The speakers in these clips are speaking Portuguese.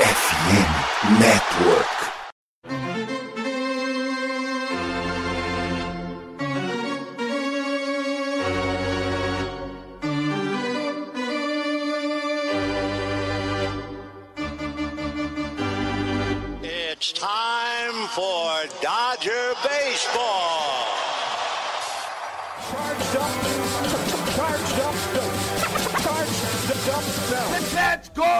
FM Network.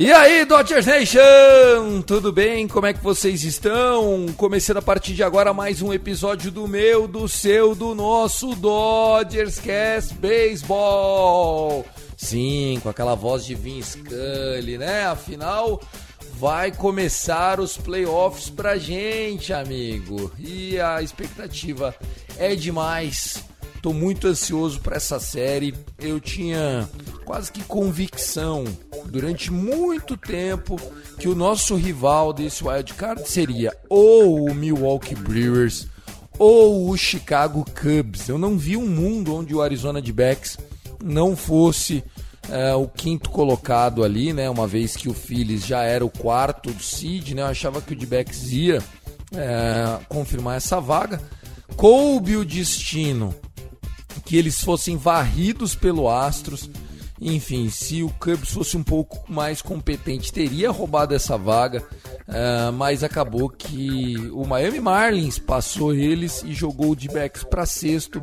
E aí, Dodgers Nation! Tudo bem? Como é que vocês estão? Começando a partir de agora mais um episódio do meu, do seu, do nosso Dodgers Cast Baseball. Sim, com aquela voz de Vince Scully, né? Afinal, vai começar os playoffs pra gente, amigo. E a expectativa é demais. Tô muito ansioso para essa série. Eu tinha quase que convicção durante muito tempo que o nosso rival desse wild card seria ou o Milwaukee Brewers ou o Chicago Cubs. Eu não vi um mundo onde o Arizona D-backs não fosse é, o quinto colocado ali, né? Uma vez que o Phillies já era o quarto do seed, né? Eu achava que o D-backs ia é, confirmar essa vaga. Coube o destino que eles fossem varridos pelo Astros. Enfim, se o Cubs fosse um pouco mais competente, teria roubado essa vaga, uh, mas acabou que o Miami Marlins passou eles e jogou o D-backs para sexto.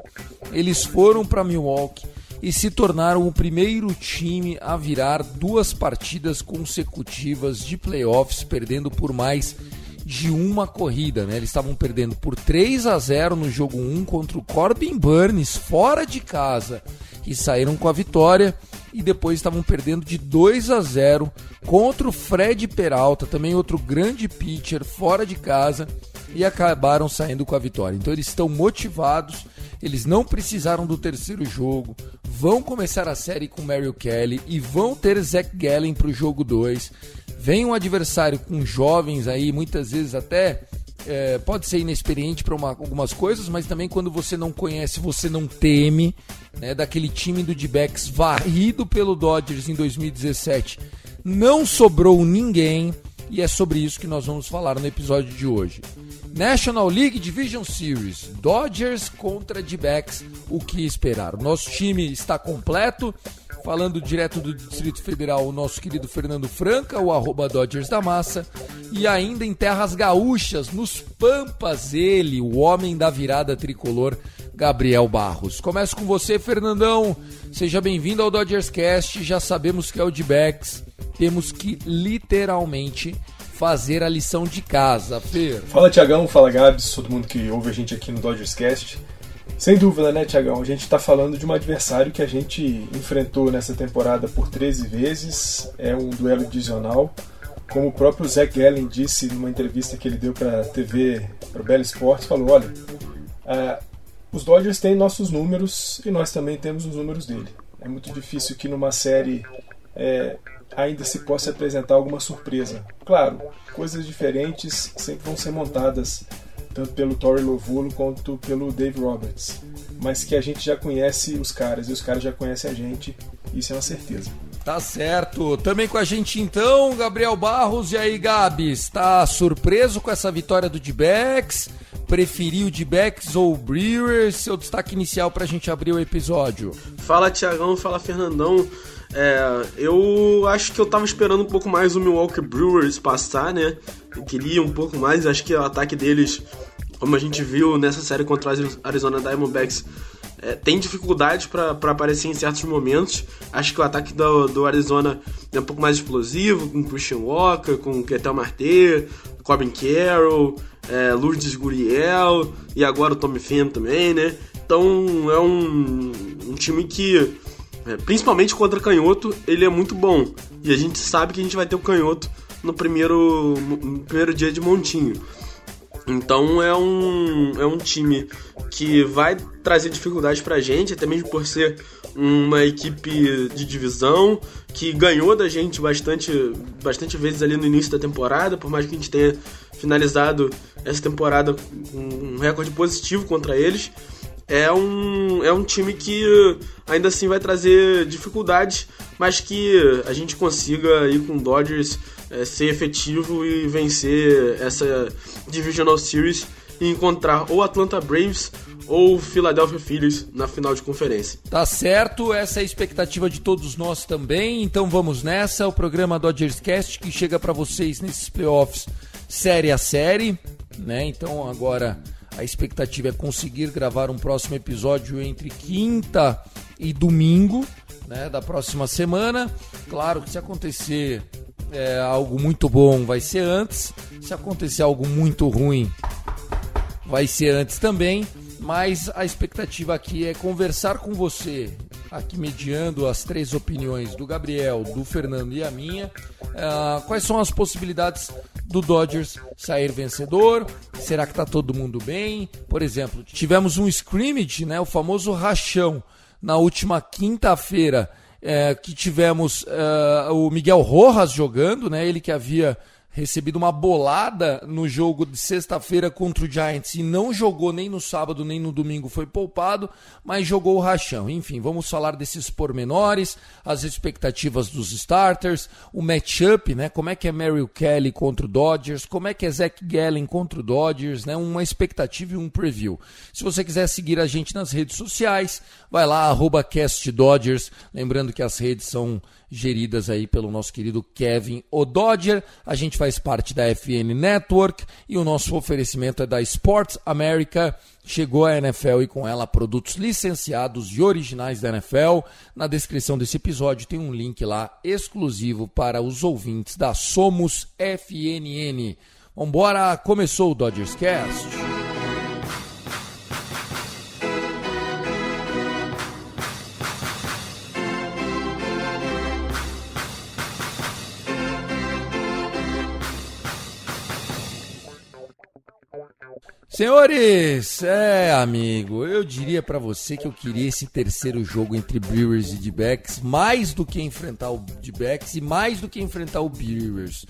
Eles foram para Milwaukee e se tornaram o primeiro time a virar duas partidas consecutivas de playoffs, perdendo por mais de uma corrida, né? Eles estavam perdendo por 3 a 0 no jogo 1 contra o Corbin Burns fora de casa e saíram com a vitória e depois estavam perdendo de 2 a 0 contra o Fred Peralta, também outro grande pitcher fora de casa e acabaram saindo com a vitória. Então eles estão motivados, eles não precisaram do terceiro jogo, vão começar a série com Mario Kelly e vão ter Zach Gallen para o jogo 2 vem um adversário com jovens aí, muitas vezes até é, pode ser inexperiente para algumas coisas, mas também quando você não conhece, você não teme, né, daquele time do D-backs varrido pelo Dodgers em 2017, não sobrou ninguém e é sobre isso que nós vamos falar no episódio de hoje. National League Division Series, Dodgers contra D-backs, o que esperar? O nosso time está completo. Falando direto do Distrito Federal, o nosso querido Fernando Franca, o arroba Dodgers da Massa. E ainda em terras gaúchas, nos Pampas, ele, o homem da virada tricolor, Gabriel Barros. Começo com você, Fernandão. Seja bem-vindo ao Dodgers Cast. Já sabemos que é o D-Backs. Temos que literalmente fazer a lição de casa, Fer. Fala, Tiagão. Fala, Gabs. Todo mundo que ouve a gente aqui no Dodgers Cast. Sem dúvida, né, Tiagão? A gente está falando de um adversário que a gente enfrentou nessa temporada por 13 vezes. É um duelo divisional. Como o próprio Zach Gallen disse numa entrevista que ele deu para a TV, para o Bell Sports, falou: olha, uh, os Dodgers têm nossos números e nós também temos os números dele. É muito difícil que numa série é, ainda se possa apresentar alguma surpresa. Claro, coisas diferentes sempre vão ser montadas tanto pelo Torrey Lovulo quanto pelo Dave Roberts. Mas que a gente já conhece os caras e os caras já conhecem a gente, isso é uma certeza. Tá certo. Também com a gente então, Gabriel Barros. E aí, Gabs, tá surpreso com essa vitória do D-Backs? Preferiu D-Backs ou Brewers? Seu destaque inicial pra gente abrir o episódio. Fala, Tiagão. Fala, Fernandão. É, eu acho que eu tava esperando um pouco mais o Milwaukee Brewers passar, né? Eu queria um pouco mais, acho que o ataque deles, como a gente viu nessa série contra os Arizona Diamondbacks, é, tem dificuldade para aparecer em certos momentos. Acho que o ataque do, do Arizona é um pouco mais explosivo, com Christian Walker, com Ketel Marte, Corbin Carroll, é, Lourdes Guriel e agora o Tommy Pham também, né? Então é um, um time que, é, principalmente contra canhoto, ele é muito bom. E a gente sabe que a gente vai ter o canhoto no primeiro, no primeiro dia de montinho. Então é um, é um time que vai trazer dificuldade pra gente, até mesmo por ser uma equipe de divisão que ganhou da gente bastante, bastante vezes ali no início da temporada, por mais que a gente tenha finalizado essa temporada com um recorde positivo contra eles. É um, é um time que ainda assim vai trazer dificuldades, mas que a gente consiga ir com o Dodgers é, ser efetivo e vencer essa Divisional Series e encontrar ou Atlanta Braves ou Philadelphia Phillies na final de conferência. Tá certo, essa é a expectativa de todos nós também. Então vamos nessa, o programa Dodgers Cast que chega para vocês nesses playoffs série a série, né? Então agora a expectativa é conseguir gravar um próximo episódio entre quinta e domingo, né, da próxima semana. Claro que se acontecer é, algo muito bom, vai ser antes. Se acontecer algo muito ruim, vai ser antes também. Mas a expectativa aqui é conversar com você, aqui mediando as três opiniões do Gabriel, do Fernando e a minha. Uh, quais são as possibilidades do Dodgers sair vencedor? Será que tá todo mundo bem? Por exemplo, tivemos um scrimmage, né, o famoso rachão, na última quinta-feira é, que tivemos é, o Miguel Rojas jogando, né? Ele que havia recebido uma bolada no jogo de sexta-feira contra o Giants e não jogou nem no sábado nem no domingo, foi poupado, mas jogou o rachão. Enfim, vamos falar desses pormenores, as expectativas dos starters, o matchup, né? Como é que é Merrill Kelly contra o Dodgers, como é que é Zach Gallen contra o Dodgers, né? Uma expectativa e um preview. Se você quiser seguir a gente nas redes sociais, vai lá, arroba CastDodgers, lembrando que as redes são geridas aí pelo nosso querido Kevin O'Dodger. A gente faz parte da FN Network e o nosso oferecimento é da Sports America. Chegou a NFL e com ela produtos licenciados e originais da NFL. Na descrição desse episódio tem um link lá exclusivo para os ouvintes da Somos FNN. Vambora, começou o Dodgers Cast. Senhores, é amigo, eu diria para você que eu queria esse terceiro jogo entre Brewers e D-Backs mais do que enfrentar o D-Backs e mais do que enfrentar o Brewers.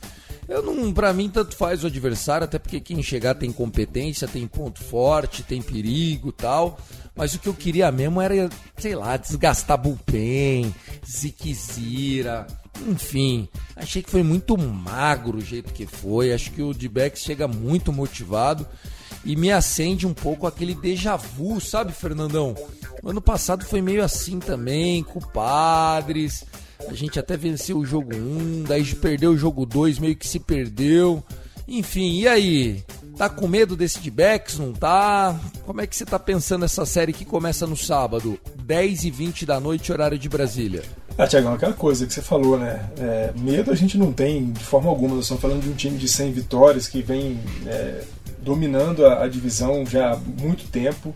Eu não, para mim tanto faz o adversário, até porque quem chegar tem competência, tem ponto forte, tem perigo, tal. Mas o que eu queria mesmo era, sei lá, desgastar bullpen, ziquezira, enfim, achei que foi muito magro o jeito que foi. Acho que o D-Backs chega muito motivado e me acende um pouco aquele déjà vu, sabe, Fernandão? O ano passado foi meio assim também, com Padres. A gente até venceu o jogo 1, daí perdeu o jogo 2, meio que se perdeu. Enfim, e aí? Tá com medo desse de backs? Não tá? Como é que você tá pensando essa série que começa no sábado, 10 e 20 da noite, horário de Brasília? Ah, Tiagão, aquela coisa que você falou, né? É, medo a gente não tem de forma alguma. Nós estamos falando de um time de 100 vitórias que vem é, dominando a, a, divisão já há muito tempo.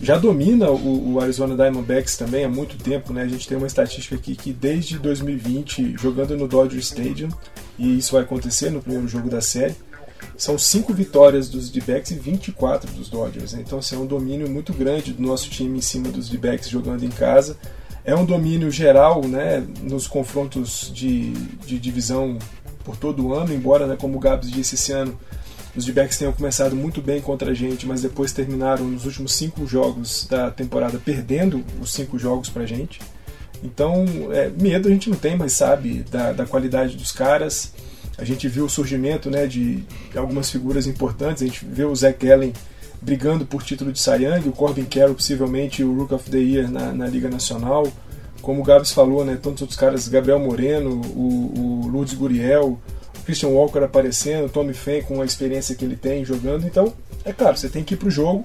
Já domina o, o, Arizona Diamondbacks também há muito tempo, né? A gente tem uma estatística aqui que desde 2020, jogando no Dodger Stadium, e isso vai acontecer no primeiro jogo da série, são 5 vitórias dos D-backs e 24 dos Dodgers. Né? Então, assim, é um domínio muito grande do nosso time em cima dos D-backs jogando em casa. É um domínio geral né, nos confrontos de, de divisão por todo o ano, embora, né, como o Gabs disse esse ano, os D-backs tenham começado muito bem contra a gente, mas depois terminaram nos últimos cinco jogos da temporada perdendo os cinco jogos pra gente. Então, é, medo a gente não tem, mas sabe da, da qualidade dos caras. A gente viu o surgimento né, de algumas figuras importantes. A gente vê o Zach Gallen brigando por título de Young, o Corbin Carroll possivelmente o Rook of the Year na, na Liga Nacional. Como o Gabs falou, né, tantos outros caras, Gabriel Moreno, o, o Lourdes Guriel, Christian Walker aparecendo, Tommy Pham com a experiência que ele tem jogando. Então, é claro, você tem que ir para o jogo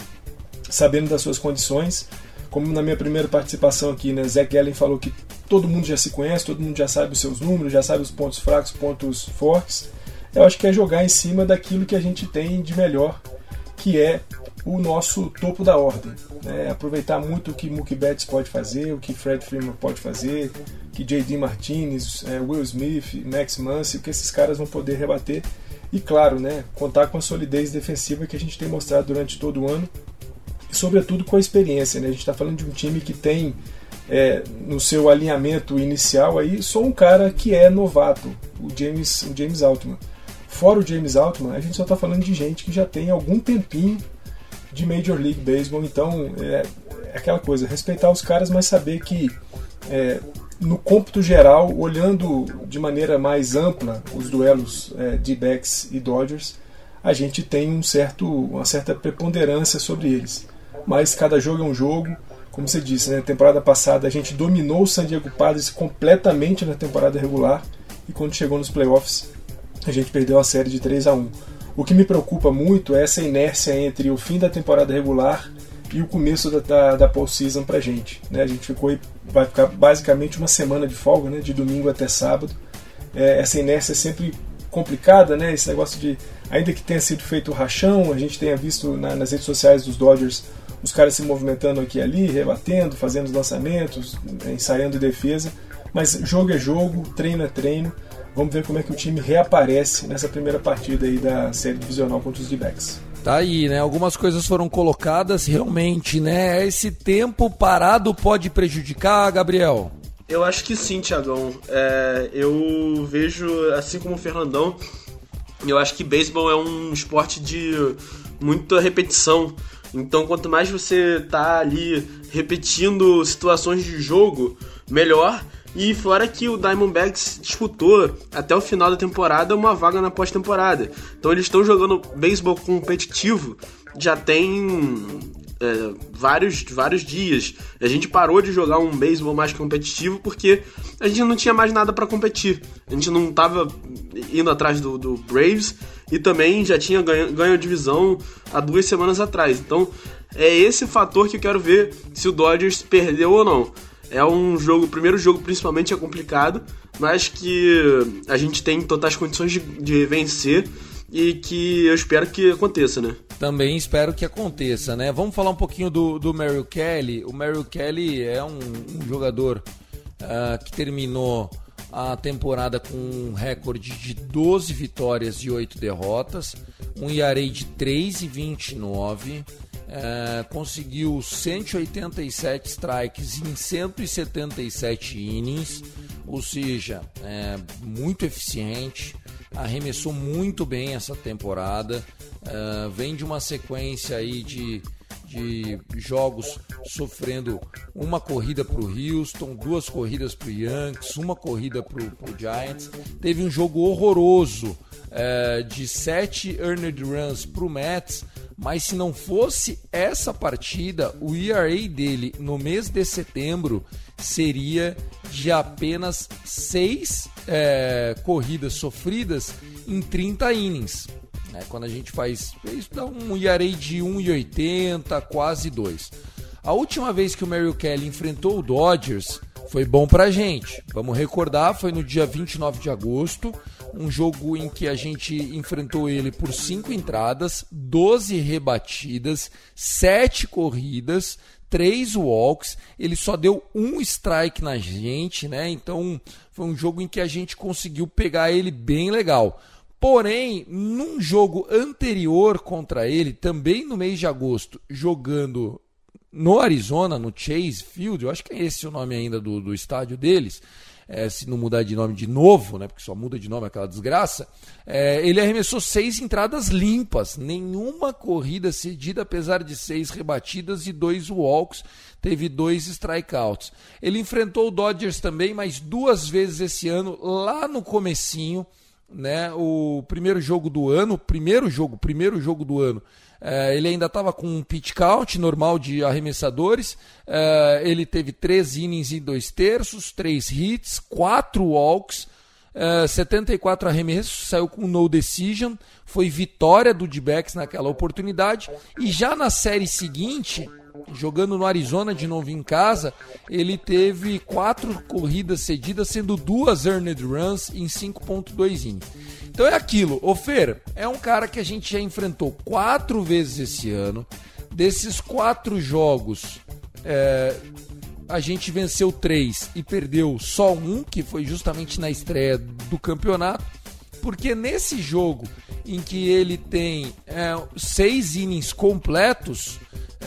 sabendo das suas condições. como na minha primeira participação aqui, né, Zach Gallen falou que todo mundo já se conhece, todo mundo já sabe os seus números, já sabe os pontos fracos, pontos fortes. Eu acho que é jogar em cima daquilo que a gente tem de melhor, que é o nosso topo da ordem. Né? Aproveitar muito o que Mookie Betts pode fazer, o que Fred Freeman pode fazer, que J.D. Martinez, é, Will Smith, Max Muncy, o que esses caras vão poder rebater. E claro, né, contar com a solidez defensiva que a gente tem mostrado durante todo o ano e sobretudo com a experiência. Né? A gente está falando de um time que tem é, no seu alinhamento inicial aí só um cara que é novato, o James, o James Altman. Fora o James Altman, a gente só está falando de gente que já tem algum tempinho de Major League Baseball. Então, é, é aquela coisa, respeitar os caras, mas saber que é, no cômputo geral, olhando de maneira mais ampla os duelos é, de backs e Dodgers, a gente tem um certo, uma certa preponderância sobre eles. Mas cada jogo é um jogo. Como você disse, na né, temporada passada a gente dominou o San Diego Padres completamente na temporada regular e quando chegou nos playoffs a gente perdeu a série de 3 a 1. O que me preocupa muito é essa inércia entre o fim da temporada regular e o começo da, da, da postseason pra gente. Né? A gente ficou vai ficar basicamente uma semana de folga, né? de domingo até sábado. É, essa inércia é sempre complicada, né? esse negócio de, ainda que tenha sido feito o rachão, a gente tenha visto na, nas redes sociais dos Dodgers os caras se movimentando aqui e ali, rebatendo, fazendo os lançamentos, ensaiando defesa. Mas jogo é jogo, treino é treino. Vamos ver como é que o time reaparece nessa primeira partida aí da série divisional contra os D-backs. Tá aí, né? Algumas coisas foram colocadas realmente, né? Esse tempo parado pode prejudicar, Gabriel? Eu acho que sim, Tiagão. É, eu vejo, assim como o Fernandão, eu acho que beisebol é um esporte de muita repetição. Então, quanto mais você tá ali repetindo situações de jogo, melhor. E fora que o Diamondbacks disputou até o final da temporada uma vaga na pós-temporada. Então eles estão jogando beisebol competitivo já tem é, vários, vários dias. A gente parou de jogar um beisebol mais competitivo porque a gente não tinha mais nada para competir. A gente não estava indo atrás do, do, Braves e também já tinha ganho, ganho a divisão há duas semanas atrás. Então é esse fator que eu quero ver se o Dodgers perdeu ou não. É um jogo, o primeiro jogo principalmente é complicado, mas que a gente tem totais condições de, de vencer e que eu espero que aconteça, né? Também espero que aconteça, né? Vamos falar um pouquinho do, do Merrill Kelly. O Merrill Kelly é um, um jogador uh, que terminou a temporada com um recorde de 12 vitórias e 8 derrotas, um ERA de 3,29, é, conseguiu 187 strikes em 177 innings, ou seja, é, muito eficiente, arremessou muito bem essa temporada, é, vem de uma sequência aí de, de jogos sofrendo uma corrida para o Houston, duas corridas para o Yankees, uma corrida para o Giants, teve um jogo horroroso é, de sete earned runs para o Mets, mas se não fosse essa partida, o ERA dele no mês de setembro seria de apenas seis é, corridas sofridas em 30 innings. Né? Quando a gente faz isso, dá um ERA de 1,80, quase 2. A última vez que o Merrill Kelly enfrentou o Dodgers foi bom pra gente. Vamos recordar, foi no dia 29 de agosto um jogo em que a gente enfrentou ele por cinco entradas, 12 rebatidas, sete corridas, três walks. Ele só deu um strike na gente, né? Então foi um jogo em que a gente conseguiu pegar ele bem legal. Porém, num jogo anterior contra ele, também no mês de agosto, jogando no Arizona, no Chase Field, eu acho que é esse o nome ainda do, do estádio deles, é, se não mudar de nome de novo, né, porque só muda de nome aquela desgraça, é, ele arremessou seis entradas limpas, nenhuma corrida cedida, apesar de seis rebatidas e dois walks, teve dois strikeouts. Ele enfrentou o Dodgers também, mas duas vezes esse ano, lá no comecinho, né, o primeiro jogo do ano, primeiro jogo, primeiro jogo do ano, é, ele ainda estava com um pitch count normal de arremessadores. É, ele teve três innings e dois terços, três hits, quatro walks, é, 74 arremessos, saiu com no decision. Foi vitória do d naquela oportunidade. E já na série seguinte, jogando no Arizona de novo em casa, ele teve quatro corridas cedidas, sendo duas earned runs em 5.2 innings. Então é aquilo, o Fer é um cara que a gente já enfrentou quatro vezes esse ano. Desses quatro jogos, é, a gente venceu três e perdeu só um, que foi justamente na estreia do campeonato. Porque nesse jogo em que ele tem é, seis innings completos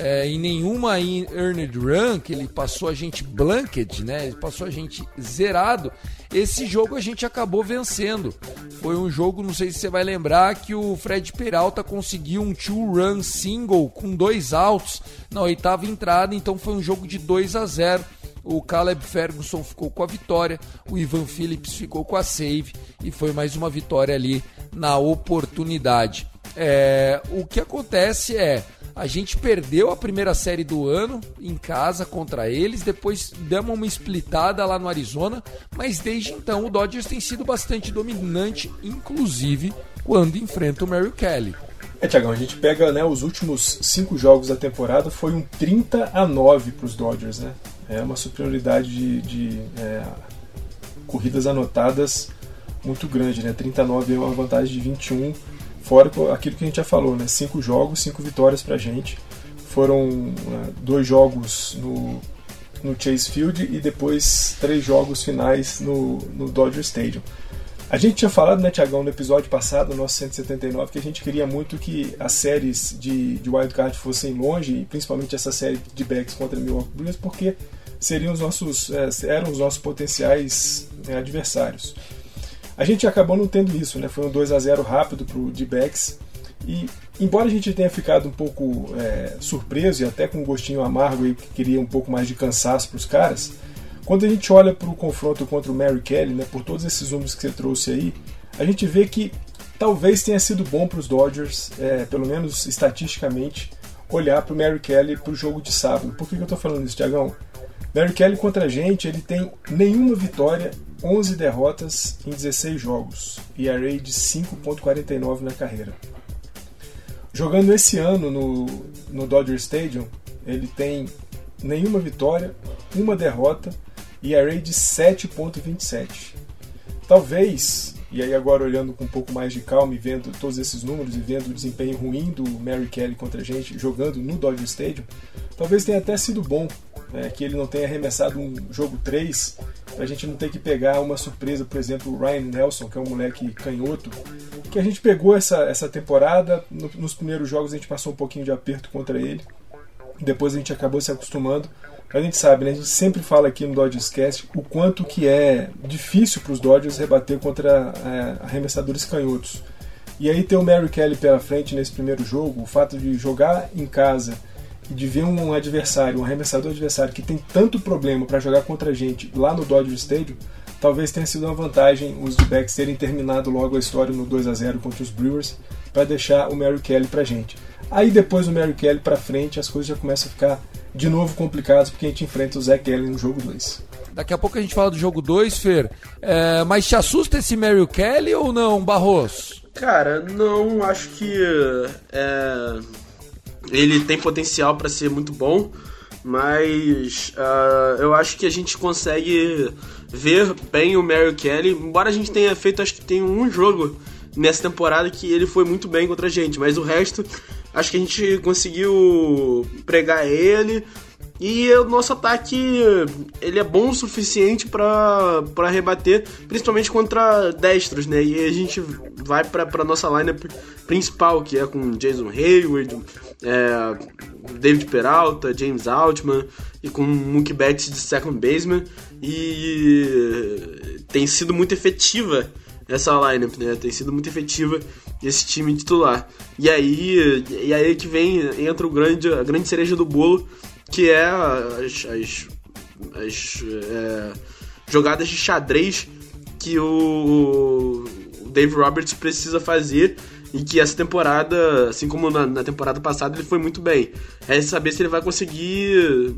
é, e nenhuma earned run, que ele passou a gente blanked, né? Ele passou a gente zerado. Esse jogo a gente acabou vencendo. Foi um jogo, não sei se você vai lembrar, que o Fred Peralta conseguiu um two-run single com dois outs na oitava entrada, então foi um jogo de 2 a 0 o Caleb Ferguson ficou com a vitória, o Ivan Phillips ficou com a save e foi mais uma vitória ali na oportunidade. É, o que acontece é a gente perdeu a primeira série do ano em casa contra eles, depois demos uma splitada lá no Arizona, mas desde então o Dodgers tem sido bastante dominante, inclusive quando enfrenta o Mary Kelly. É, Tiagão, a gente pega né, os últimos cinco jogos da temporada, foi um 30 a 9 para os Dodgers, né? É uma superioridade de, de é, corridas anotadas muito grande, né? 39 é uma vantagem de 21, fora aquilo que a gente já falou, né? Cinco jogos, cinco vitórias pra gente. Foram uh, dois jogos no, no Chase Field e depois três jogos finais no, no Dodger Stadium. A gente tinha falado, né, Tiagão, no episódio passado, no nosso 179, que a gente queria muito que as séries de, de wildcard fossem longe, e principalmente essa série de backs contra Milwaukee Brewers, porque seriam os nossos, é, eram os nossos potenciais né, adversários. A gente acabou não tendo isso, né? Foi um 2 a 0 rápido para o D-backs. E embora a gente tenha ficado um pouco é, surpreso e até com um gostinho amargo e que queria um pouco mais de cansaço para os caras, quando a gente olha para o confronto contra o Mary Kelly, né, por todos esses números que você trouxe aí, a gente vê que talvez tenha sido bom para os Dodgers, é, pelo menos estatisticamente, olhar para o Mary Kelly para o jogo de sábado. Por que, que eu estou falando isso, Tiagão? Mary Kelly contra a gente, ele tem nenhuma vitória, 11 derrotas em 16 jogos e a de 5.49 na carreira. Jogando esse ano no, no Dodger Stadium, ele tem nenhuma vitória, uma derrota e a de 7.27. Talvez, e aí agora olhando com um pouco mais de calma e vendo todos esses números e vendo o desempenho ruim do Mary Kelly contra a gente jogando no Dodger Stadium, talvez tenha até sido bom né, que ele não tenha arremessado um jogo 3, a gente não ter que pegar uma surpresa, por exemplo, o Ryan Nelson, que é um moleque canhoto, que a gente pegou essa, essa temporada, no, nos primeiros jogos a gente passou um pouquinho de aperto contra ele, depois a gente acabou se acostumando. A gente sabe, né, a gente sempre fala aqui no Dodgers Cast o quanto que é difícil para os Dodgers rebater contra é, arremessadores canhotos. E aí ter o Mary Kelly pela frente nesse primeiro jogo, o fato de jogar em casa de ver um adversário, um arremessador adversário que tem tanto problema para jogar contra a gente lá no Dodger Stadium, talvez tenha sido uma vantagem os backs terem terminado logo a história no 2 a 0 contra os Brewers para deixar o Mary Kelly para gente. Aí depois do Mary Kelly para frente as coisas já começam a ficar de novo complicadas porque a gente enfrenta o Zach Kelly no jogo 2. Daqui a pouco a gente fala do jogo 2, Fer. É, mas te assusta esse Mary Kelly ou não, Barros? Cara, não, acho que é, ele tem potencial para ser muito bom, mas uh, eu acho que a gente consegue ver bem o Mary Kelly, embora a gente tenha feito, acho que tem um jogo nessa temporada que ele foi muito bem contra a gente, mas o resto acho que a gente conseguiu pregar ele e o nosso ataque ele é bom o suficiente para rebater, principalmente contra destros, né? E a gente vai para nossa lineup principal, que é com Jason Hayward, é, David Peralta, James Altman e com Mookie Betts de second baseman. E tem sido muito efetiva essa lineup, né? Tem sido muito efetiva esse time titular. E aí, e aí que vem entra o grande, a grande cereja do bolo que é as, as, as é, jogadas de xadrez que o, o Dave Roberts precisa fazer e que essa temporada, assim como na, na, temporada passada, ele foi muito bem. É saber se ele vai conseguir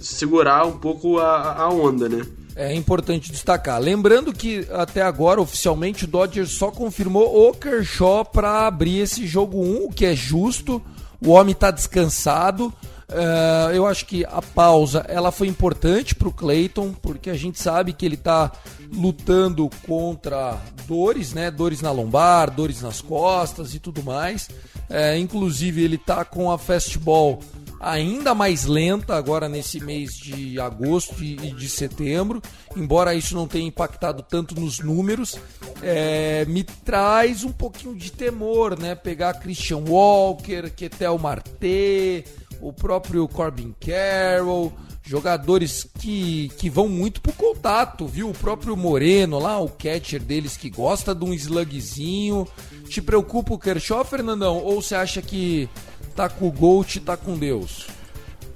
segurar um pouco a, a onda, né? É importante destacar. Lembrando que até agora, oficialmente, o Dodgers só confirmou o Kershaw para abrir esse jogo 1, o que é justo. O homem está descansado. Uh, eu acho que a pausa ela foi importante para o Clayton, porque a gente sabe que ele está lutando contra dores, né? Dores na lombar, dores nas costas e tudo mais. Uh, inclusive ele está com a fastball ainda mais lenta agora nesse mês de agosto e de setembro, embora isso não tenha impactado tanto nos números, é, me traz um pouquinho de temor, né? Pegar Christian Walker, Ketel Marte, o próprio Corbin Carroll, jogadores que, que vão muito pro contato, viu? O próprio Moreno lá, o catcher deles que gosta de um slugzinho. Te preocupa o Kershaw, Fernandão? Ou você acha que tá com o Gold, tá com Deus?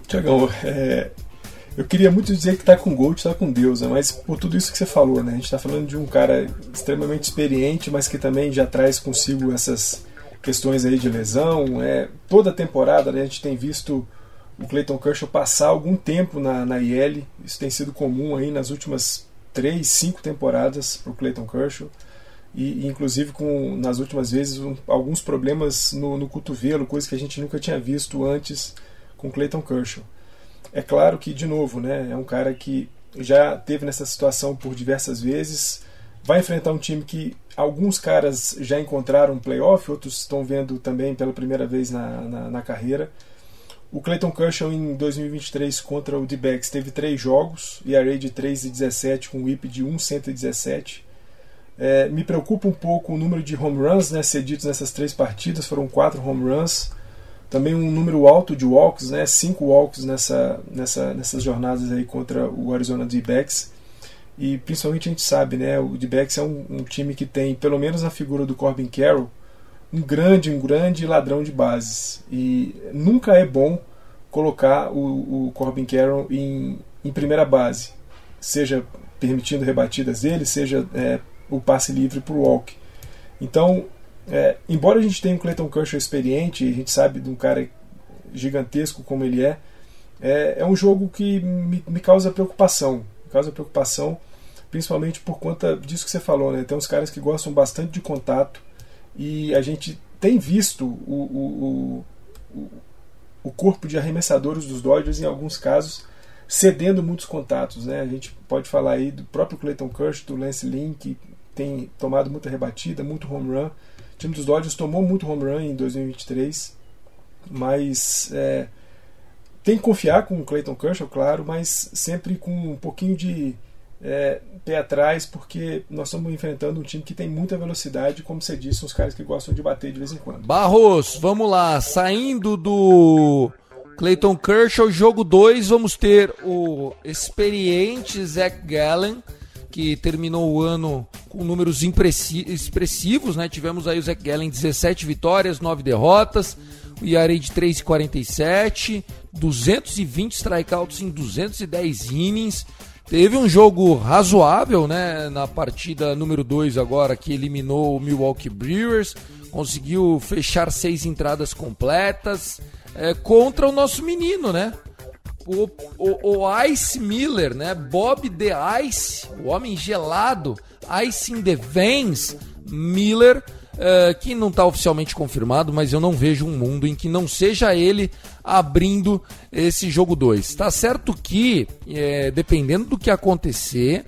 Tiagão, é, eu queria muito dizer que tá com Gold, tá com Deus, né? mas por tudo isso que você falou, né? A gente tá falando de um cara extremamente experiente, mas que também já traz consigo essas questões aí de lesão. É, toda temporada né, a gente tem visto o Clayton Kershaw passar algum tempo na, na IL. Isso tem sido comum aí nas últimas três, cinco temporadas para o Clayton Kershaw e inclusive com nas últimas vezes um, alguns problemas no, no, cotovelo, coisa que a gente nunca tinha visto antes com Clayton Kershaw. É claro que de novo, né, é um cara que já teve nessa situação por diversas vezes, vai enfrentar um time que alguns caras já encontraram playoff, outros estão vendo também pela primeira vez na, na, na carreira. O Clayton Kershaw em 2023 contra o D-Backs teve três jogos, e a de 3 e 17 com whip de 1,117 é, me preocupa um pouco o número de home runs né, cedidos nessas três partidas, foram quatro home runs. Também um número alto de walks, né, cinco walks nessa, nessa, nessas jornadas aí contra o Arizona D-Backs. E principalmente a gente sabe, né, o D-Backs é um, um, time que tem, pelo menos na figura do Corbin Carroll, um grande, um grande ladrão de bases. E nunca é bom colocar o, o Corbin Carroll em, em primeira base, seja permitindo rebatidas dele, seja é, o passe livre para o Walk. Então, é, embora a gente tenha um Clayton Kershaw experiente, a gente sabe de um cara gigantesco como ele é, é, é um jogo que me, me, causa preocupação. Me causa preocupação, principalmente por conta disso que você falou, né? Tem uns caras que gostam bastante de contato e a gente tem visto o, o, o, o corpo de arremessadores dos Dodgers, em alguns casos, cedendo muitos contatos. Né? A gente pode falar aí do próprio Clayton Kershaw, do Lance Lynn, que tem tomado muita rebatida, muito home run. O time dos Dodgers tomou muito home run em 2023, mas é, tem que confiar com o Clayton Kershaw, claro, mas sempre com um pouquinho de é, pé atrás, porque nós estamos enfrentando um time que tem muita velocidade, como você disse, uns caras que gostam de bater de vez em quando. Barros, vamos lá, saindo do Clayton Kershaw, jogo 2, vamos ter o experiente Zach Gallen que terminou o ano com números expressivos, né? Tivemos aí o Zach Gallen 17 vitórias, 9 derrotas, o ERA de 3,47, 220 strikeouts em 210 innings. Teve um jogo razoável, né, na partida número 2 agora que eliminou o Milwaukee Brewers, conseguiu fechar seis entradas completas é, contra o nosso menino, né? o, o, o, Ice Miller, né? Bob the Ice, o homem gelado, Ice in the Veins, Miller, uh, que não está oficialmente confirmado, mas eu não vejo um mundo em que não seja ele abrindo esse jogo 2. Tá certo que, é, dependendo do que acontecer,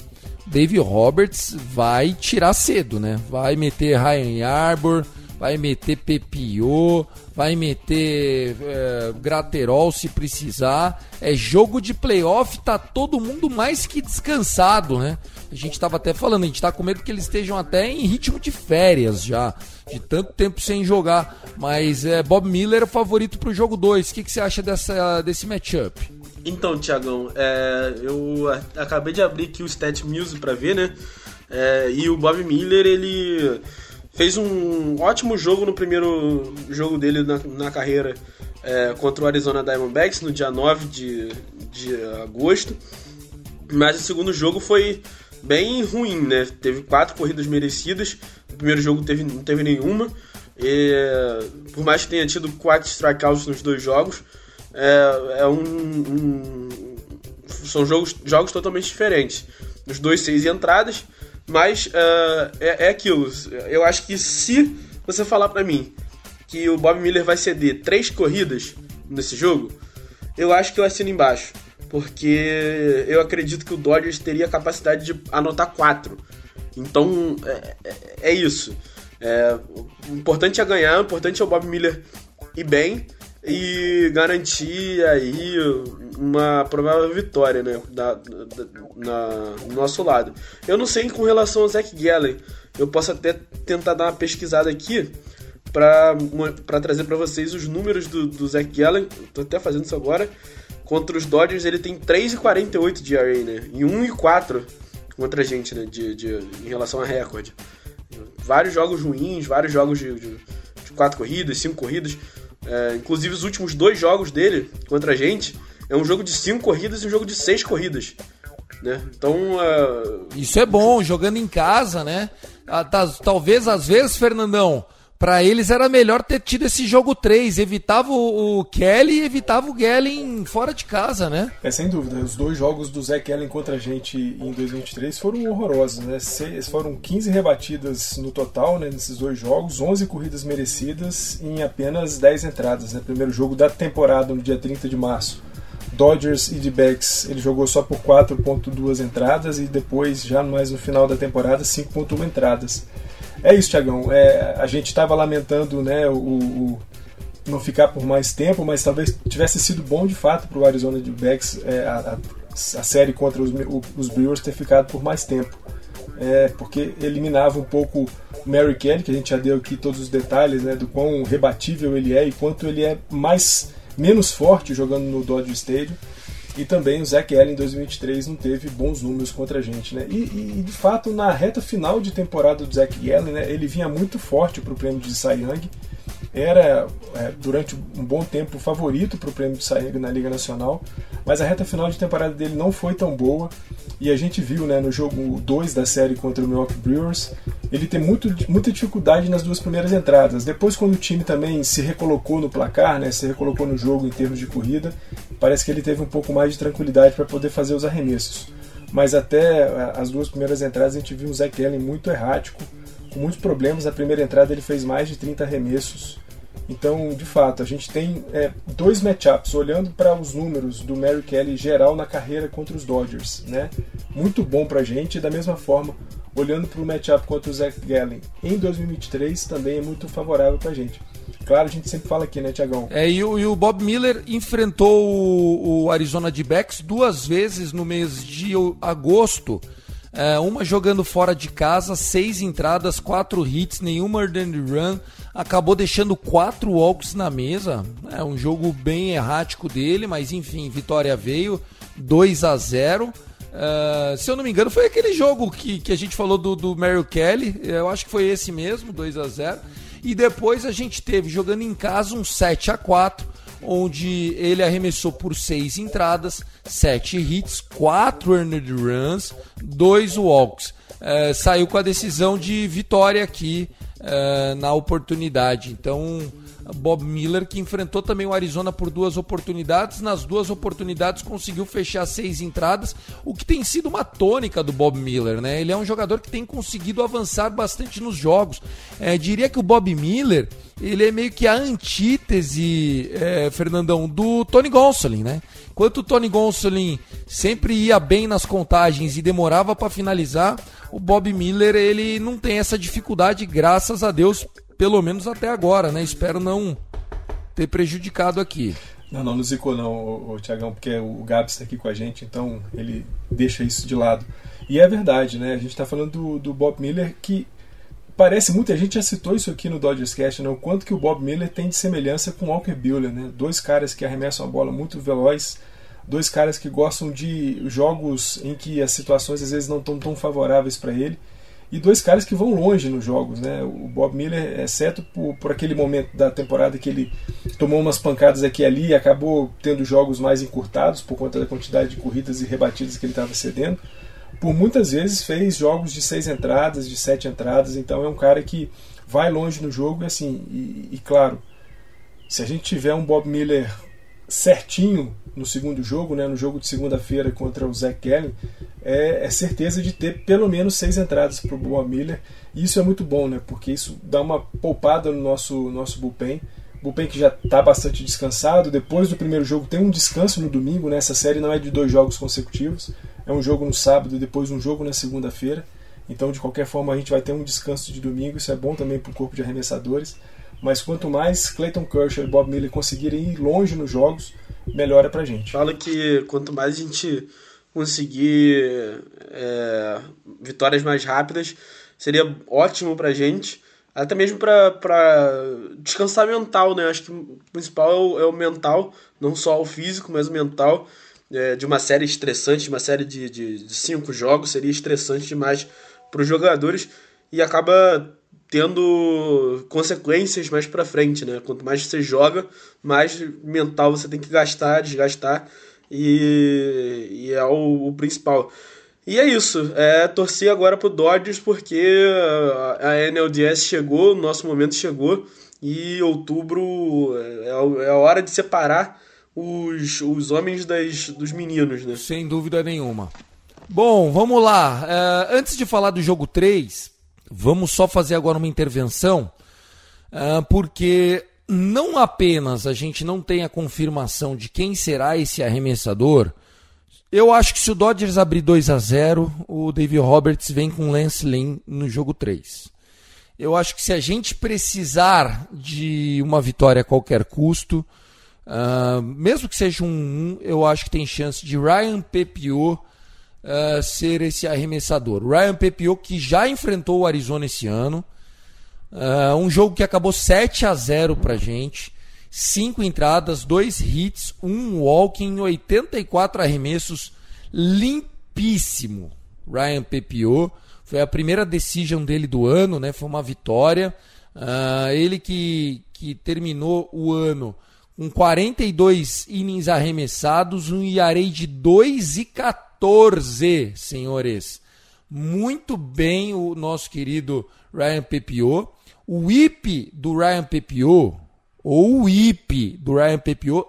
Dave Roberts vai tirar cedo, né? Vai meter Ryan Arbor, vai meter Pepio, vai meter é, Graterol se precisar. É jogo de playoff, tá todo mundo mais que descansado, né? A gente estava até falando, a gente tá com medo que eles estejam até em ritmo de férias já, de tanto tempo sem jogar. Mas é, Bob Miller é o favorito pro jogo 2. O que, que você acha dessa, desse matchup? Então, Tiagão, é, eu acabei de abrir aqui o Stat Music para ver, né? É, e o Bob Miller, ele fez um ótimo jogo no primeiro jogo dele na, na carreira é, contra o Arizona Diamondbacks no dia 9 de, de agosto. Mas o segundo jogo foi bem ruim, né? Teve quatro corridas merecidas. No primeiro jogo teve, não teve nenhuma. E, por mais que tenha tido quatro strikeouts nos dois jogos, é, é um, um, são jogos, jogos totalmente diferentes. Nos dois, seis entradas. Mas uh, é, é aquilo. Eu acho que se você falar para mim que o Bob Miller vai ceder três corridas nesse jogo, eu acho que eu assino embaixo. Porque eu acredito que o Dodgers teria a capacidade de anotar quatro. Então, é, é, é isso. É, o importante é ganhar, o importante é o Bob Miller ir bem e garantir aí uma provável vitória né, da, da, na, no nosso lado. Eu não sei com relação ao Zach Gallen, eu posso até tentar dar uma pesquisada aqui para trazer para vocês os números do, do Zach Gallen, tô até fazendo isso agora. Contra os Dodgers ele tem 3,48 de ERA, né? E 1,4 contra a gente, né? De, de, em relação a recorde. Vários jogos ruins, vários jogos de, de, de quatro corridas, cinco corridas. É, inclusive os últimos dois jogos dele contra a gente é um jogo de cinco corridas e um jogo de seis corridas. Né? Então. Uh... Isso é bom, jogando em casa, né? Ah, tá, talvez às vezes, Fernandão, para eles era melhor ter tido esse jogo 3. Evitava o, Kelly e evitava o Gellen fora de casa, né? É, sem dúvida. Os dois jogos do Zé Kellen contra a gente em 2023 foram horrorosos, né? foram 15 rebatidas no total né, nesses dois jogos, 11 corridas merecidas em apenas 10 entradas. Né? Primeiro jogo da temporada, no dia 30 de março. Dodgers e D-backs ele jogou só por 4.2 entradas e depois, já mais no final da temporada, 5.1 entradas. É isso, Tiagão. É, a gente estava lamentando né, o, o, não ficar por mais tempo, mas talvez tivesse sido bom de fato para o Arizona de Backs é, a, a, série contra os, os Brewers ter ficado por mais tempo. É, porque eliminava um pouco o Mary Kelly, que a gente já deu aqui todos os detalhes né, do quão rebatível ele é e quanto ele é mais menos forte jogando no Dodger Stadium. E também o Zach Allen em 2023 não teve bons números contra a gente, né? E, e de fato, na reta final de temporada do Zach Allen, né, ele vinha muito forte para o prêmio de Cy Young. Era, é, durante um bom tempo, favorito para o prêmio de Cy Young na Liga Nacional. Mas a reta final de temporada dele não foi tão boa. E a gente viu né, no jogo 2 da série contra o Milwaukee Brewers, ele tem muito, muita dificuldade nas duas primeiras entradas. Depois, quando o time também se recolocou no placar, né, se recolocou no jogo em termos de corrida, parece que ele teve um pouco mais de tranquilidade para poder fazer os arremessos. Mas até as duas primeiras entradas a gente viu um Zach Allen muito errático, com muitos problemas. Na primeira entrada ele fez mais de 30 arremessos. Então, de fato, a gente tem é, dois matchups, olhando para os números do Mary Kelly geral na carreira contra os Dodgers. Né? Muito bom para a gente, e da mesma forma, olhando para o matchup contra o Zach Gallen em 2023, também é muito favorável para a gente. Claro, a gente sempre fala aqui, né, Tiagão? É, e o, e o, Bob Miller enfrentou o, o Arizona D-Backs duas vezes no mês de agosto. É, uma jogando fora de casa, seis entradas, quatro hits, nenhuma earned run. Acabou deixando quatro walks na mesa. É um jogo bem errático dele, mas enfim, vitória veio. 2 a 0 Uh, se eu não me engano, foi aquele jogo que, que a gente falou do, do Kelly. Eu acho que foi esse mesmo, 2 a 0 E depois a gente teve jogando em casa um 7 a 4 onde ele arremessou por 6 entradas, 7 hits, 4 earned runs, 2 walks. Uh, saiu com a decisão de vitória aqui uh, na oportunidade. Então Bob Miller, que enfrentou também o Arizona por duas oportunidades. Nas duas oportunidades conseguiu fechar seis entradas, o que tem sido uma tônica do Bob Miller, né? Ele é um jogador que tem conseguido avançar bastante nos jogos. É, diria que o Bob Miller ele é meio que a antítese, é, Fernandão, do Tony Gonsolin, né? Enquanto o Tony Gonsolin sempre ia bem nas contagens e demorava para finalizar, o Bob Miller ele não tem essa dificuldade, graças a Deus, pelo menos até agora, né? Espero não ter prejudicado aqui. Não, não, não zicou não, o, o Tiagão, porque o Gabs está aqui com a gente, então ele deixa isso de lado. E é verdade, né? A gente está falando do, do, Bob Miller que parece a gente já citou isso aqui no Dodgers Cast, né? O quanto que o Bob Miller tem de semelhança com o Walker Buehler, né? Dois caras que arremessam a bola muito veloz, dois caras que gostam de jogos em que as situações às vezes não estão tão favoráveis para ele e dois caras que vão longe nos jogos, né? O Bob Miller, exceto por, por aquele momento da temporada que ele tomou umas pancadas aqui e ali e acabou tendo jogos mais encurtados por conta da quantidade de corridas e rebatidas que ele estava cedendo, por muitas vezes fez jogos de seis entradas, de sete entradas, então é um cara que vai longe no jogo e assim, e, e claro, se a gente tiver um Bob Miller certinho no segundo jogo, né, no jogo de segunda-feira contra o Zach Gallen, é, é, certeza de ter pelo menos seis entradas para o Boa Miller. E isso é muito bom, né, porque isso dá uma poupada no nosso, nosso bullpen. Bullpen que já está bastante descansado. Depois do primeiro jogo tem um descanso no domingo, né? Essa série não é de dois jogos consecutivos. É um jogo no sábado e depois um jogo na segunda-feira. Então, de qualquer forma, a gente vai ter um descanso de domingo. Isso é bom também para o corpo de arremessadores. Mas quanto mais Clayton Kershaw e Bob Miller conseguirem ir longe nos jogos, melhora para a gente. Fala que quanto mais a gente conseguir é, vitórias mais rápidas, seria ótimo para a gente. Até mesmo para descansar mental, né? Acho que o principal é o, é o mental, não só o físico, mas o mental. É, de uma série estressante, uma série de, de, de cinco jogos, seria estressante demais para os jogadores e acaba tendo consequências mais para frente, né? Quanto mais você joga, mais mental você tem que gastar, desgastar e, e é o, o, principal. E é isso, é torcer agora pro Dodgers porque a, NLDS chegou, o nosso momento chegou e outubro é, é a hora de separar os, os homens das, dos meninos, né? Sem dúvida nenhuma. Bom, vamos lá. Uh, antes de falar do jogo 3, vamos só fazer agora uma intervenção, uh, porque não apenas a gente não tem a confirmação de quem será esse arremessador. Eu acho que se o Dodgers abrir 2 a 0 o David Roberts vem com Lance Lynn no jogo 3. Eu acho que se a gente precisar de uma vitória a qualquer custo, uh, mesmo que seja um 1, eu acho que tem chance de Ryan Pepiot uh, ser esse arremessador. Ryan Pepio que já enfrentou o Arizona esse ano. Uh, um jogo que acabou 7 a 0 pra gente. Cinco entradas, dois hits, um walk em 84 arremessos. Limpíssimo. Ryan Pepio. Foi a primeira decision dele do ano, né? Foi uma vitória. Uh, ele que, que terminou o ano com 42 innings arremessados, um IAREI de 2 e 14 14, senhores. Muito bem o nosso querido Ryan Pepiot. O IP do Ryan Pepiot, ou o IP do Ryan Pepiot,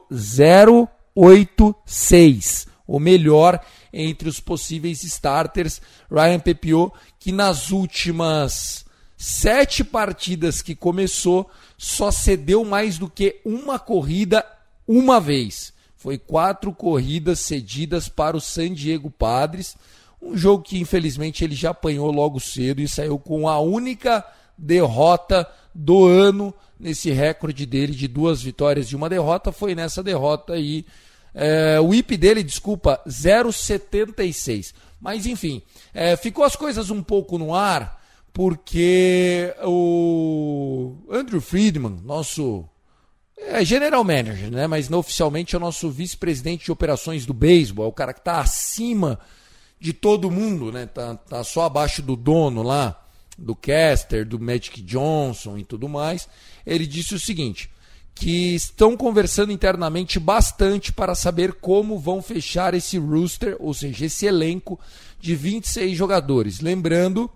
086. O melhor entre os possíveis starters. Ryan Pepiot, que nas últimas sete partidas que começou, só cedeu mais do que uma corrida uma vez. Foi quatro corridas cedidas para o San Diego Padres. Um jogo que infelizmente ele já apanhou logo cedo e saiu com a única derrota do ano nesse recorde dele de duas vitórias e uma derrota. Foi nessa derrota aí. É, o IP dele, desculpa, 0,76. Mas enfim, é, ficou as coisas um pouco no ar porque o Andrew Friedman, nosso é general manager, né? Mas não oficialmente é o nosso vice-presidente de operações do beisebol, é o cara que está acima de todo mundo, né? Tá, tá só abaixo do dono lá, do Caster, do Magic Johnson e tudo mais. Ele disse o seguinte: que estão conversando internamente bastante para saber como vão fechar esse rooster, ou seja, esse elenco de 26 jogadores. Lembrando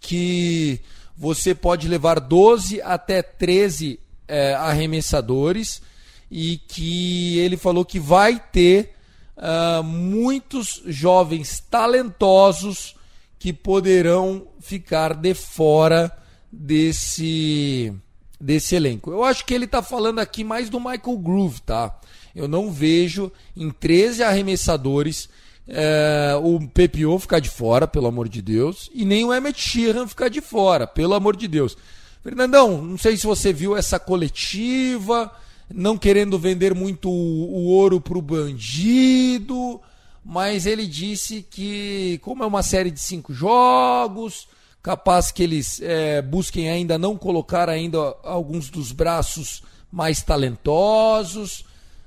que você pode levar 12 até 13 é, arremessadores e que ele falou que vai ter uh, muitos jovens talentosos que poderão ficar de fora desse desse elenco. Eu acho que ele está falando aqui mais do Michael Groove, tá? Eu não vejo em 13 arremessadores é, o PPO ficar de fora, pelo amor de Deus, e nem o Emmett Sheehan ficar de fora, pelo amor de Deus. Fernandão, não sei se você viu essa coletiva, não querendo vender muito o, ouro para o bandido, mas ele disse que, como é uma série de cinco jogos, capaz que eles é, busquem ainda não colocar ainda alguns dos braços mais talentosos.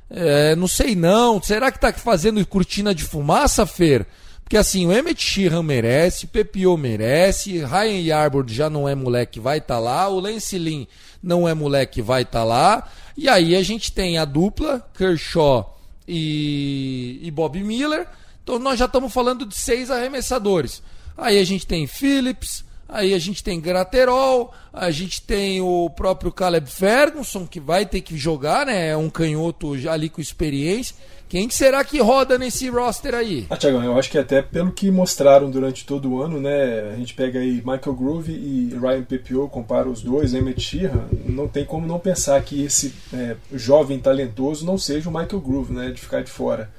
É, não sei não. Será que está fazendo cortina de fumaça, Fer? Porque assim, o Emmett Sheehan merece, Pepio merece, Ryan Yarborough já não é moleque, vai estar tá lá, o Lance Lynn não é moleque, vai estar tá lá. E aí a gente tem a dupla, Kershaw e, e Bob Miller. Então nós já estamos falando de seis arremessadores. Aí a gente tem Phillips, Aí a gente tem Graterol, a gente tem o próprio Caleb Ferguson, que vai ter que jogar, né? É um canhoto ali com experiência. Quem que será que roda nesse roster aí? Ah, Tiagão, eu acho que até pelo que mostraram durante todo o ano, né? A gente pega aí Michael Groove e Ryan Pepio, compara os dois, Emmett Sheehan, não tem como não pensar que esse é, jovem talentoso não seja o Michael Groove, né? De ficar de fora.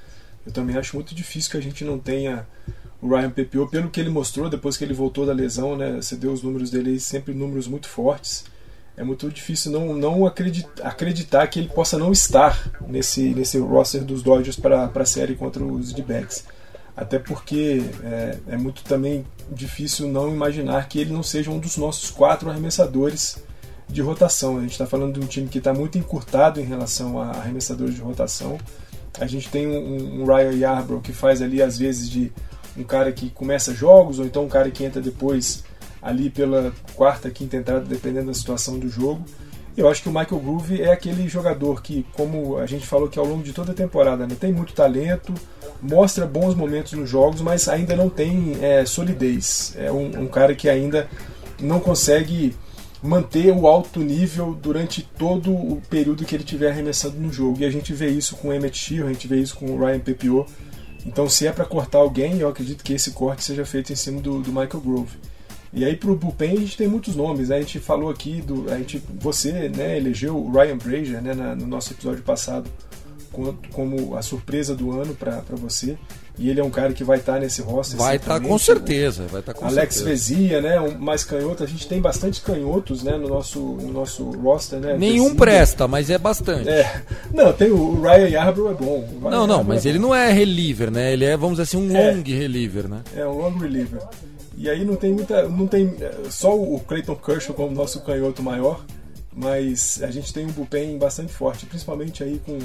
Eu também acho muito difícil que a gente não tenha o Ryan Pepio, pelo que ele mostrou depois que ele voltou da lesão, né? Você deu os números dele aí, sempre números muito fortes é muito difícil não, não acreditar, acreditar que ele possa não estar nesse, nesse roster dos Dodgers para a série contra os D-backs. Até porque é, é, muito também difícil não imaginar que ele não seja um dos nossos quatro arremessadores de rotação. A gente está falando de um time que está muito encurtado em relação a arremessadores de rotação. A gente tem um, um Ryan Yarbrough que faz ali às vezes de um cara que começa jogos ou então um cara que entra depois ali pela quarta, quinta entrada, dependendo da situação do jogo. Eu acho que o Michael Groove é aquele jogador que, como a gente falou que ao longo de toda a temporada, né, tem muito talento, mostra bons momentos nos jogos, mas ainda não tem é, solidez. É um, um, cara que ainda não consegue manter o alto nível durante todo o período que ele estiver arremessando no jogo. E a gente vê isso com o Emmett Sheehan, a gente vê isso com o Ryan Pepio. Então, se é para cortar alguém, eu acredito que esse corte seja feito em cima do, do Michael Grove. E aí pro bullpen a gente tem muitos nomes, né? A gente falou aqui do. A gente, você né, elegeu o Ryan Brazier né, na, no nosso episódio passado como, a surpresa do ano para você. E ele é um cara que vai estar tá nesse roster. Vai estar tá com certeza, né? vai estar tá com Alex certeza. Vezia, né? Um, mais canhoto. A gente tem bastante canhotos, né? No nosso, no nosso roster, né? Nenhum Vezia. presta, mas é bastante. É. Não, tem o, Ryan Yarbrough é bom. Não, não, mas é ele não é reliever, né? Ele é, vamos dizer assim, um é. long reliever, né? É, um long reliever. E aí não tem muita. Não tem só o Clayton Kershaw como nosso canhoto maior, mas a gente tem um bullpen bastante forte, principalmente aí com,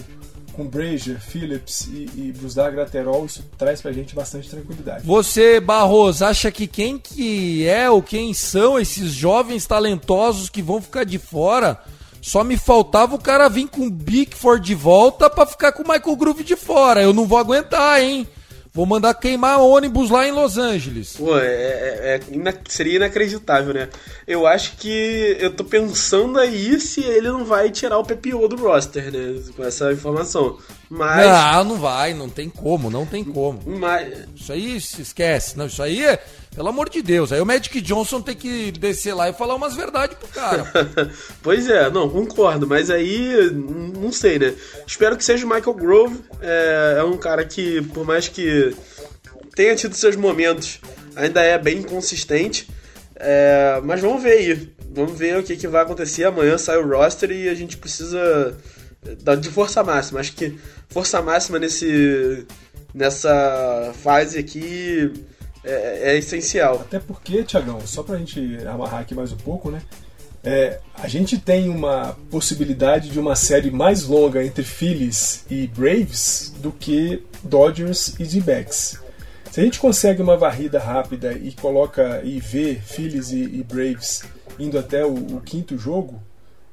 com Brazier, Phillips e, e Brusdar Graterol, isso traz pra gente bastante tranquilidade. Você, Barros, acha que quem que é ou quem são esses jovens talentosos que vão ficar de fora? Só me faltava o cara vir com o Bickford de volta para ficar com o Michael Groove de fora. Eu não vou aguentar, hein? Vou mandar queimar ônibus lá em Los Angeles. Pô, é, é, é seria inacreditável, né? Eu acho que eu tô pensando aí se ele não vai tirar o PPO do roster, né? Com essa informação. Mas. Não, não vai, não tem como, não tem como. Mas... Isso aí se esquece. Não, isso aí é. Pelo amor de Deus, aí o Magic Johnson tem que descer lá e falar umas verdades pro cara. pois é, não, concordo, mas aí não sei, né? Espero que seja o Michael Grove. É, é um cara que, por mais que tenha tido seus momentos, ainda é bem consistente. É, mas vamos ver aí. Vamos ver o que, que vai acontecer. Amanhã sai o roster e a gente precisa de força máxima. Acho que força máxima nesse, nessa fase aqui é, é essencial. Até porque, Tiagão, só pra gente amarrar aqui mais um pouco, né? É, a gente tem uma possibilidade de uma série mais longa entre Phillies e Braves do que Dodgers e D-backs. Se a gente consegue uma varrida rápida e coloca e vê Phillies e, e Braves indo até o, o, quinto jogo,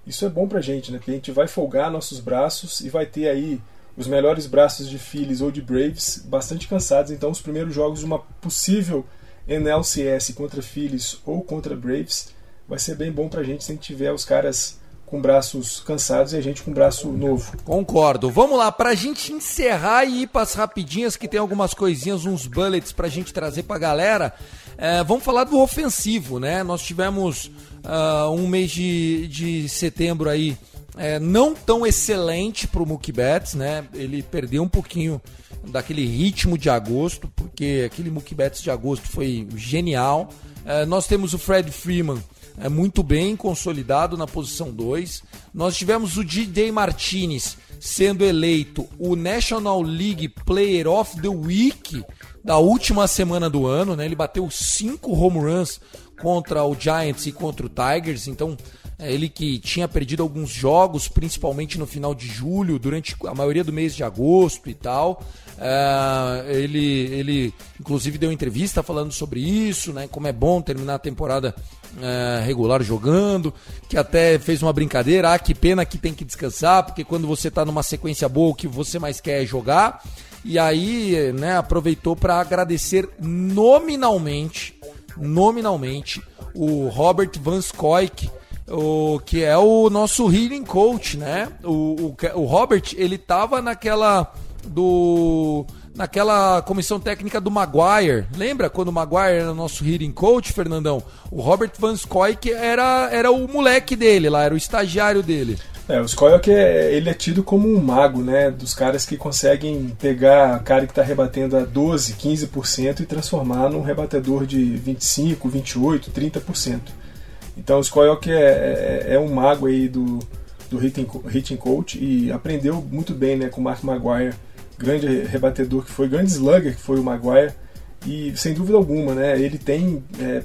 isso é bom pra gente, né? Porque a gente vai folgar nossos braços e vai ter aí os melhores braços de Phillies ou de Braves bastante cansados. Então, os primeiros jogos de uma possível NLCS contra Phillies ou contra Braves vai ser bem bom pra gente se a gente tiver os caras com braços cansados e a gente com braço novo. Concordo. Vamos lá, pra gente encerrar e ir pras rapidinhas, que tem algumas coisinhas, uns bullets pra gente trazer pra galera. É, vamos falar do ofensivo, né? Nós tivemos uh, um mês de, de setembro aí é, não tão excelente para o Mookie Betts, né? Ele perdeu um pouquinho daquele ritmo de agosto, porque aquele Mookie Betts de agosto foi genial. É, nós temos o Fred Freeman é, muito bem consolidado na posição 2. Nós tivemos o DJ Martinez sendo eleito o National League Player of the Week da última semana do ano, né? Ele bateu cinco home runs contra o Giants e contra o Tigers, então ele que tinha perdido alguns jogos, principalmente no final de julho, durante a maioria do mês de agosto e tal. É, ele, ele, inclusive, deu entrevista falando sobre isso, né? Como é bom terminar a temporada é, regular jogando, que até fez uma brincadeira. Ah, que pena que tem que descansar, porque quando você está numa sequência boa, o que você mais quer é jogar. E aí, né, aproveitou para agradecer nominalmente nominalmente o Robert Van Scoik, o que é o nosso healing coach, né? O, o, o Robert, ele tava naquela do naquela comissão técnica do Maguire. Lembra quando o Maguire era o nosso healing coach, Fernandão? O Robert Van Scoik era, era o moleque dele lá, era o estagiário dele. É, o Skoyok é, ele é tido como um mago, né? Dos caras que conseguem pegar a cara que está rebatendo a 12, 15% e transformar num rebatedor de 25, 28, 30%. Então o Skoyok é, é, é, um mago aí do, do hitting, hitting coach e aprendeu muito bem né, com o Mark Maguire, grande rebatedor que foi, grande slugger que foi o Maguire. E sem dúvida alguma, né? Ele tem é,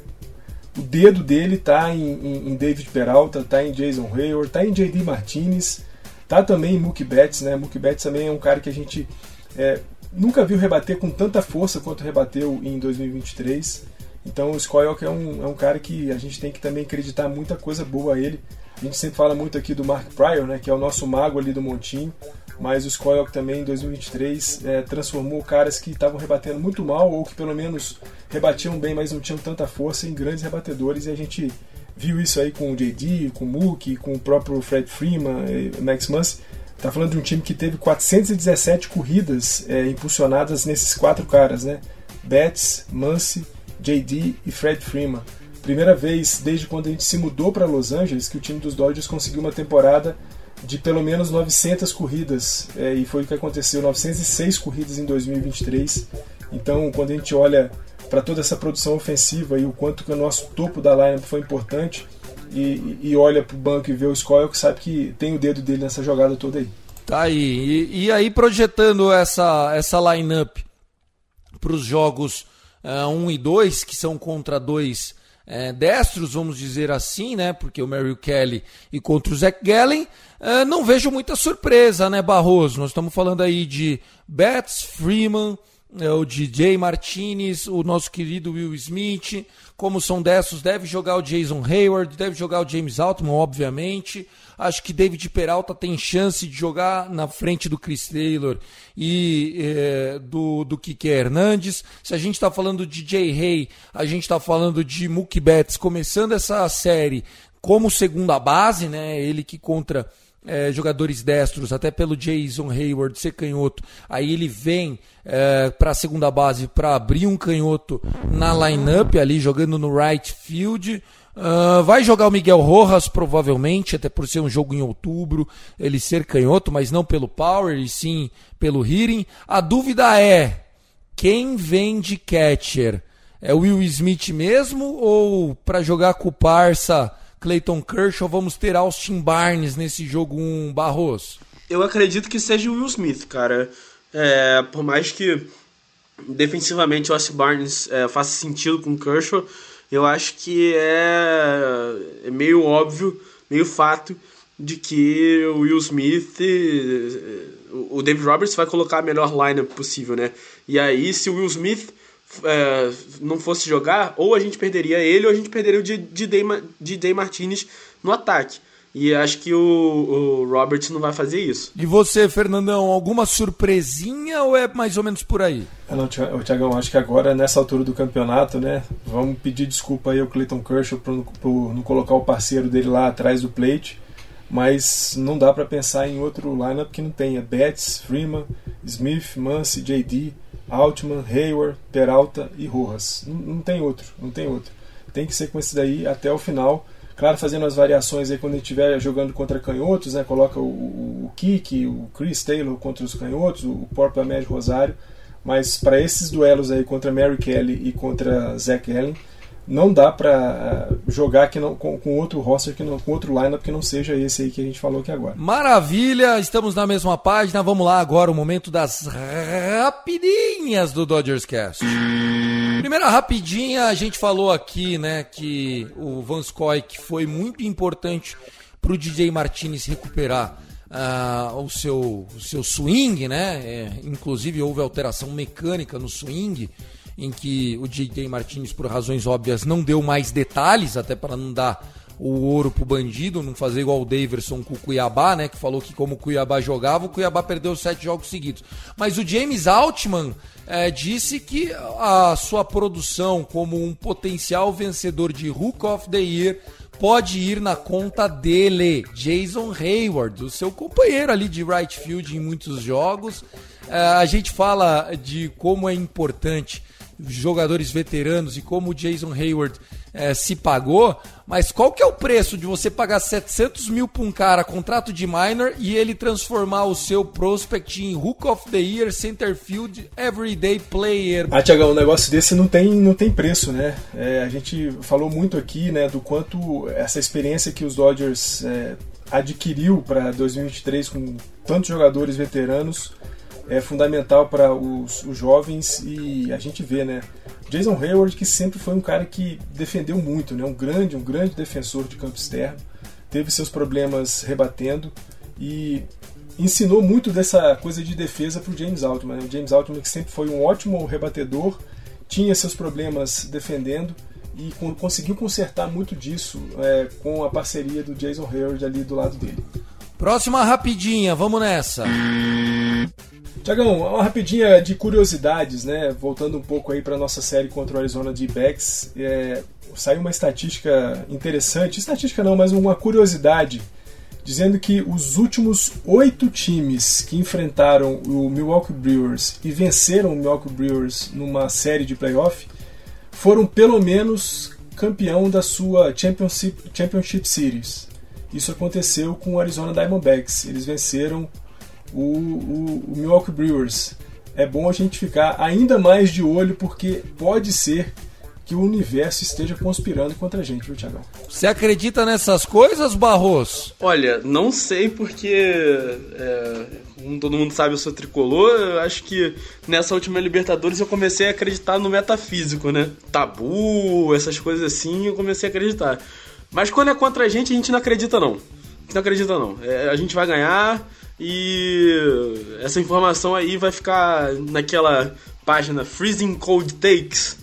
o dedo dele tá em, em, em, David Peralta, tá em Jason Hayward, tá em JD Martinez, tá também em Mookie Betts, né? Mookie Betts também é um cara que a gente é, nunca viu rebater com tanta força quanto rebateu em 2023. Então o Skoyok é um, é um cara que a gente tem que também acreditar muita coisa boa a ele. A gente sempre fala muito aqui do Mark Pryor, né, que é o nosso mago ali do Montinho, mas o Skoyok também em 2023 é, transformou caras que estavam rebatendo muito mal ou que pelo menos rebatiam bem, mas não tinham tanta força em grandes rebatedores e a gente viu isso aí com o JD, com o Mookie, com o próprio Fred Freeman, Max Muncy. Tá falando de um time que teve 417 corridas é, impulsionadas nesses quatro caras, né? Betts, Muncy, JD e Fred Freeman. Primeira vez desde quando a gente se mudou para Los Angeles que o time dos Dodgers conseguiu uma temporada de pelo menos 900 corridas. É, e foi o que aconteceu 906 corridas em 2023 então quando a gente olha para toda essa produção ofensiva e o quanto que o nosso topo da lineup foi importante e, e olha para o banco e vê o Scoyle que sabe que tem o dedo dele nessa jogada toda aí. Tá aí. E, e aí projetando essa essa lineup para os jogos 1 uh, um e 2 que são contra dois é, destros, vamos dizer assim, né? Porque o Mary Kelly e contra o Zach Gallen, é, não vejo muita surpresa, né, Barroso? Nós estamos falando aí de Betts, Freeman, é, o DJ Martinez, o nosso querido Will Smith. Como são destros, deve jogar o Jason Hayward, deve jogar o James Altman, obviamente. Acho que David Peralta tem chance de jogar na frente do Chris Taylor e é, do, do Kike Hernandes. Se a gente está falando de Jay Hay, a gente está falando de Mookie Betts começando essa série como segunda base, né? Ele que contra é, jogadores destros, até pelo Jason Hayward ser canhoto, aí ele vem é, para a segunda base para abrir um canhoto na lineup ali, jogando no right field. Uh, vai jogar o Miguel Rojas, provavelmente, até por ser um jogo em outubro, ele ser canhoto, mas não pelo power, e sim pelo hitting. A dúvida é: quem vem de catcher? É o Will Smith mesmo ou para jogar com o Parça Clayton Kershaw vamos ter Austin Barnes nesse jogo 1 Barros? Eu acredito que seja o Will Smith, cara. É, por mais que defensivamente o Austin Barnes é, faça sentido com o Kershaw, eu acho que é, é meio óbvio, meio fato de que o Will Smith, o David Roberts vai colocar a melhor lineup possível, né? E aí, se o Will Smith é, não fosse jogar, ou a gente perderia ele, ou a gente perderia o DJ Martinez no ataque. E acho que o, o Roberts não vai fazer isso. E você, Fernandão, alguma surpresinha ou é mais ou menos por aí? É, não, Tiagão, acho que agora, nessa altura do campeonato, né? Vamos pedir desculpa aí ao Clayton Kershaw por, por não colocar o parceiro dele lá atrás do plate. Mas não dá para pensar em outro lineup que não tenha Betts, Freeman, Smith, Muncy, JD, Altman, Hayward, Peralta e Rojas. Não, não tem outro, não tem outro. Tem que ser com esse daí até o final Claro, fazendo as variações aí quando ele estiver jogando contra canhotos, né? Coloca o, o, Kiki, o Chris Taylor contra os canhotos, o Porto Médio Rosário. Mas para esses duelos aí contra Mary Kelly e contra Zach Allen, não dá para eh, jogar que não, com, com, outro roster, que não, com outro lineup que não seja esse aí que a gente falou aqui agora. Maravilha, estamos na mesma página. Vamos lá agora, o momento das rapidinhas do Dodgers Cast. Primeira rapidinha, a gente falou aqui, né, que o Van Scoik foi muito importante para o DJ Martinez recuperar uh, o, seu, o seu swing, né? É, inclusive houve alteração mecânica no swing em que o DJ Martinez, por razões óbvias, não deu mais detalhes, até para não dar o ouro pro bandido, não fazer igual o Daverson com o Cuiabá, né? Que falou que como o Cuiabá jogava, o Cuiabá perdeu sete jogos seguidos. Mas o James Altman é, disse que a sua produção como um potencial vencedor de Hook of the Year pode ir na conta dele, Jason Hayward, o seu companheiro ali de right field em muitos jogos. É, a gente fala de como é importante jogadores veteranos e como o Jason Hayward é, se pagou, mas qual que é o preço de você pagar 700 mil para um cara, contrato de minor, e ele transformar o seu prospect em Hook of the Year, Centerfield, Everyday Player? Ah, Tiagão, um negócio desse não tem, não tem preço, né? É, a gente falou muito aqui né, do quanto essa experiência que os Dodgers é, adquiriu para 2023 com tantos jogadores veteranos é fundamental para os, os, jovens e a gente vê, né? Jason Hayward que sempre foi um cara que defendeu muito, né? Um grande, um grande defensor de campo externo, teve seus problemas rebatendo e ensinou muito dessa coisa de defesa para o James Altman. Né? O James Altman que sempre foi um ótimo rebatedor, tinha seus problemas defendendo e conseguiu consertar muito disso é, com a parceria do Jason Hayward ali do lado dele. Próxima rapidinha, vamos nessa. Tiagão, uma rapidinha de curiosidades, né? Voltando um pouco aí para nossa série contra o Arizona D-Backs, é, saiu uma estatística interessante, estatística não, mas uma curiosidade, dizendo que os últimos oito times que enfrentaram o Milwaukee Brewers e venceram o Milwaukee Brewers numa série de playoff foram pelo menos campeão da sua Championship, Championship Series. Isso aconteceu com o Arizona Diamondbacks. Eles venceram o, o, o Milwaukee Brewers. É bom a gente ficar ainda mais de olho porque pode ser que o universo esteja conspirando contra a gente, viu, Tiagão? Você acredita nessas coisas, Barros? Olha, não sei porque, é, como todo mundo sabe, eu sou tricolor. Eu acho que nessa última Libertadores eu comecei a acreditar no metafísico, né? Tabu, essas coisas assim, eu comecei a acreditar. Mas quando é contra a gente, a gente não acredita, não. A gente não acredita, não. É, a gente vai ganhar e essa informação aí vai ficar naquela página Freezing Cold Takes.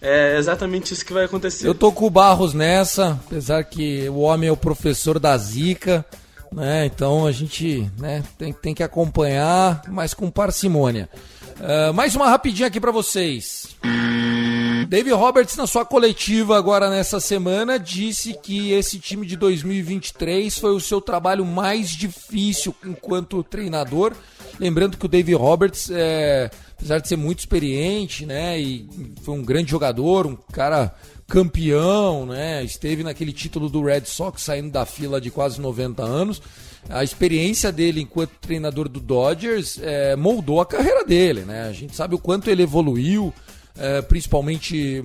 É exatamente isso que vai acontecer. Eu tô com o Barros nessa, apesar que o homem é o professor da Zica, né? Então a gente né, tem, tem que acompanhar, mas com parcimônia. Uh, mais uma rapidinha aqui para vocês. David Roberts, na sua coletiva agora nessa semana, disse que esse time de 2023 foi o seu trabalho mais difícil enquanto treinador. Lembrando que o David Roberts, é, apesar de ser muito experiente, né, e foi um grande jogador, um cara campeão, né, esteve naquele título do Red Sox saindo da fila de quase 90 anos a experiência dele enquanto treinador do Dodgers é, moldou a carreira dele, né? A gente sabe o quanto ele evoluiu, é, principalmente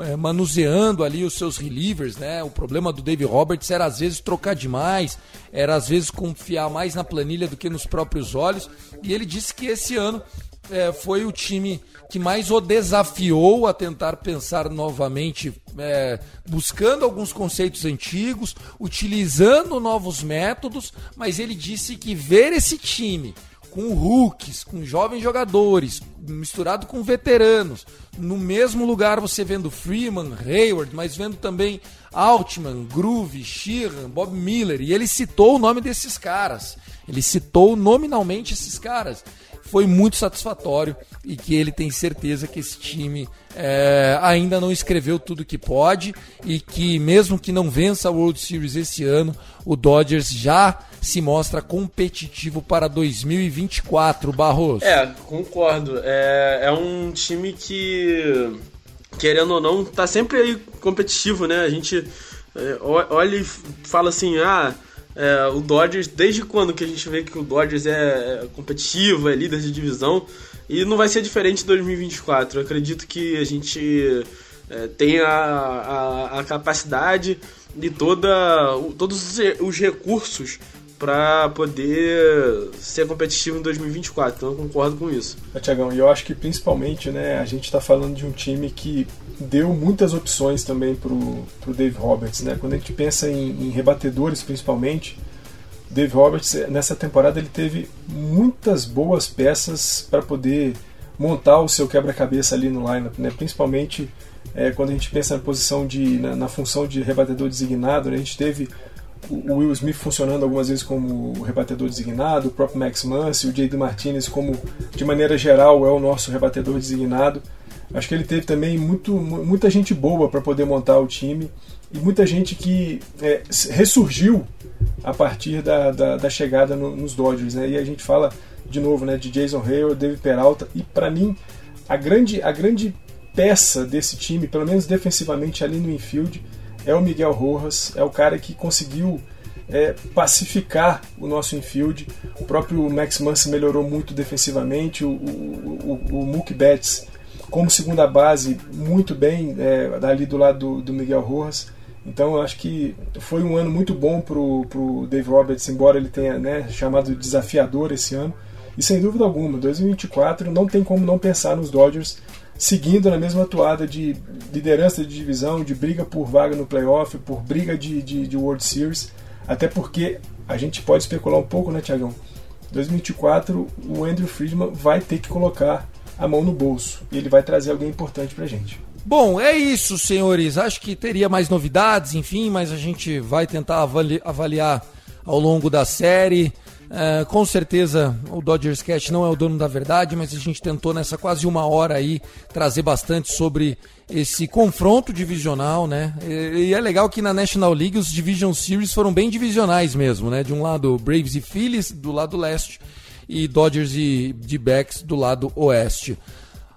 é, manuseando ali os seus relievers, né? O problema do Dave Roberts era às vezes trocar demais, era às vezes confiar mais na planilha do que nos próprios olhos. E ele disse que esse ano é, foi o time que mais o desafiou a tentar pensar novamente, é, buscando alguns conceitos antigos, utilizando novos métodos, mas ele disse que ver esse time com rookies, com jovens jogadores, misturado com veteranos, no mesmo lugar você vendo Freeman, Hayward, mas vendo também Altman, Groove, Sheehan, Bob Miller, e ele citou o nome desses caras. Ele citou nominalmente esses caras. Foi muito satisfatório e que ele tem certeza que esse time é, ainda não escreveu tudo que pode e que mesmo que não vença a World Series esse ano, o Dodgers já se mostra competitivo para 2024, Barros. É, concordo. É, é um time que, querendo ou não, tá sempre aí competitivo, né? A gente é, olha e fala assim, ah é, o Dodgers, desde quando que a gente vê que o Dodgers é, é competitivo, é líder de divisão, e não vai ser diferente em 2024. Eu acredito que a gente é, tem a, a, a, capacidade e toda, todos os recursos para poder ser competitivo em 2024. Então eu concordo com isso. É, Tiagão, e eu acho que principalmente né, a gente está falando de um time que deu muitas opções também para o Dave Roberts. Né? Quando a gente pensa em, em rebatedores, principalmente, o Dave Roberts, nessa temporada, ele teve muitas boas peças para poder montar o seu quebra-cabeça ali no lineup, né? principalmente É, quando a gente pensa na posição de na, na função de rebatedor designado, né, a gente teve o Will Smith funcionando algumas vezes como rebatedor designado, o próprio Max Muncy, o J.D. Martinez como, de maneira geral, é o nosso rebatedor designado. Acho que ele teve também muito, muita gente boa para poder montar o time e muita gente que é, ressurgiu a partir da, da, da chegada no, nos Dodgers. Né? E a gente fala de novo né, de Jason Hayward, David Peralta e para mim a grande, a grande peça desse time, pelo menos defensivamente ali no infield, é o Miguel Rojas, é o cara que conseguiu é, pacificar o nosso infield. O próprio Max Muncy melhorou muito defensivamente, o, o, o, o Mookie Betts como segunda base muito bem é, ali do lado do, do, Miguel Rojas. Então eu acho que foi um ano muito bom para o Dave Roberts, embora ele tenha né, chamado de desafiador esse ano. E sem dúvida alguma, 2024 não tem como não pensar nos Dodgers seguindo na mesma atuada de liderança de divisão, de briga por vaga no playoff, por briga de, de, de World Series, até porque a gente pode especular um pouco, né, Tiagão? 2024 o Andrew Friedman vai ter que colocar a mão no bolso e ele vai trazer alguém importante pra gente. Bom, é isso, senhores. Acho que teria mais novidades, enfim, mas a gente vai tentar avali avaliar ao longo da série. É, com certeza o Dodgers Cat não é o dono da verdade, mas a gente tentou nessa quase uma hora aí trazer bastante sobre esse confronto divisional, né? E, e é legal que na National League os Division Series foram bem divisionais mesmo, né? De um lado Braves e Phillies, do lado leste, e Dodgers e D-backs do lado oeste.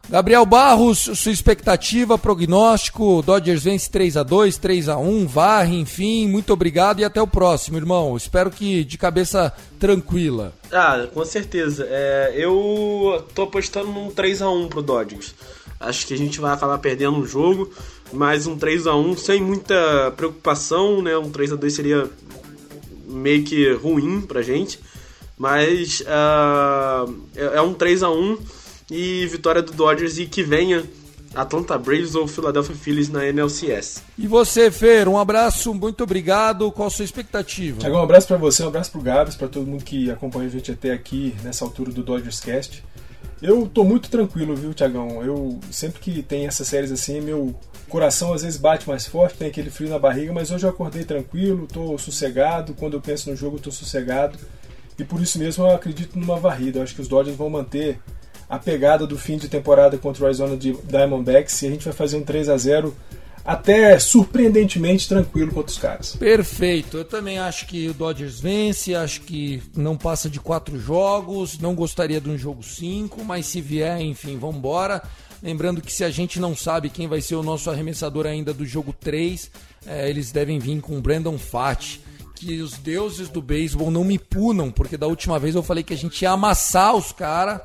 Gabriel Barros, sua expectativa, prognóstico, Dodgers vence 3 a 2 3 a 1 varre, enfim, muito obrigado e até o próximo, irmão. Espero que de cabeça tranquila. Ah, com certeza. É, eu tô apostando num 3 a 1 pro Dodgers. Acho que a gente vai acabar perdendo o jogo, mas um 3 a 1 sem muita preocupação, né? Um 3 a 2 seria meio que ruim pra gente. Mas uh, é um 3 a 1 e vitória do Dodgers e que venha Atlanta Braves ou Philadelphia Phillies na NLCS. E você, Fer, um abraço, muito obrigado. Qual a sua expectativa? Tiago, um abraço para você, um abraço pro Gabs, para todo mundo que acompanha a gente até aqui nessa altura do Dodgers Cast. Eu tô muito tranquilo, viu, Tiagão? Eu sempre que tem essas séries assim, meu coração às vezes bate mais forte, tem aquele frio na barriga, mas hoje eu acordei tranquilo, tô sossegado. Quando eu penso no jogo, eu tô sossegado. E por isso mesmo eu acredito numa varrida. Eu acho que os Dodgers vão manter a pegada do fim de temporada contra o Arizona Diamondbacks e a gente vai fazer um 3 a 0 até surpreendentemente tranquilo contra os caras. Perfeito. Eu também acho que o Dodgers vence, acho que não passa de quatro jogos, não gostaria de um jogo 5, mas se vier, enfim, vamos embora. Lembrando que se a gente não sabe quem vai ser o nosso arremessador ainda do jogo 3, é, eles devem vir com o Brandon Fati que os deuses do beisebol não me punam, porque da última vez eu falei que a gente ia amassar os caras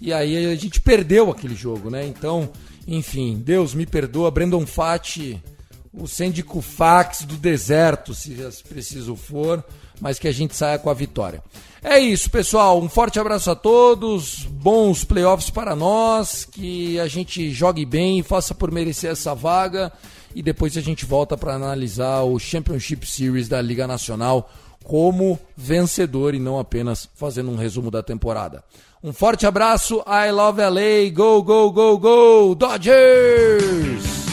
e aí a gente perdeu aquele jogo, né? Então, enfim, Deus me perdoa, Brandon Fati, o síndico fax do deserto, se preciso for, mas que a gente saia com a vitória. É isso, pessoal. Um forte abraço a todos. Bons playoffs para nós. Que a gente jogue bem faça por merecer essa vaga e depois a gente volta para analisar o Championship Series da Liga Nacional como vencedor e não apenas fazendo um resumo da temporada. Um forte abraço, I love LA, go, go, go, go, Dodgers!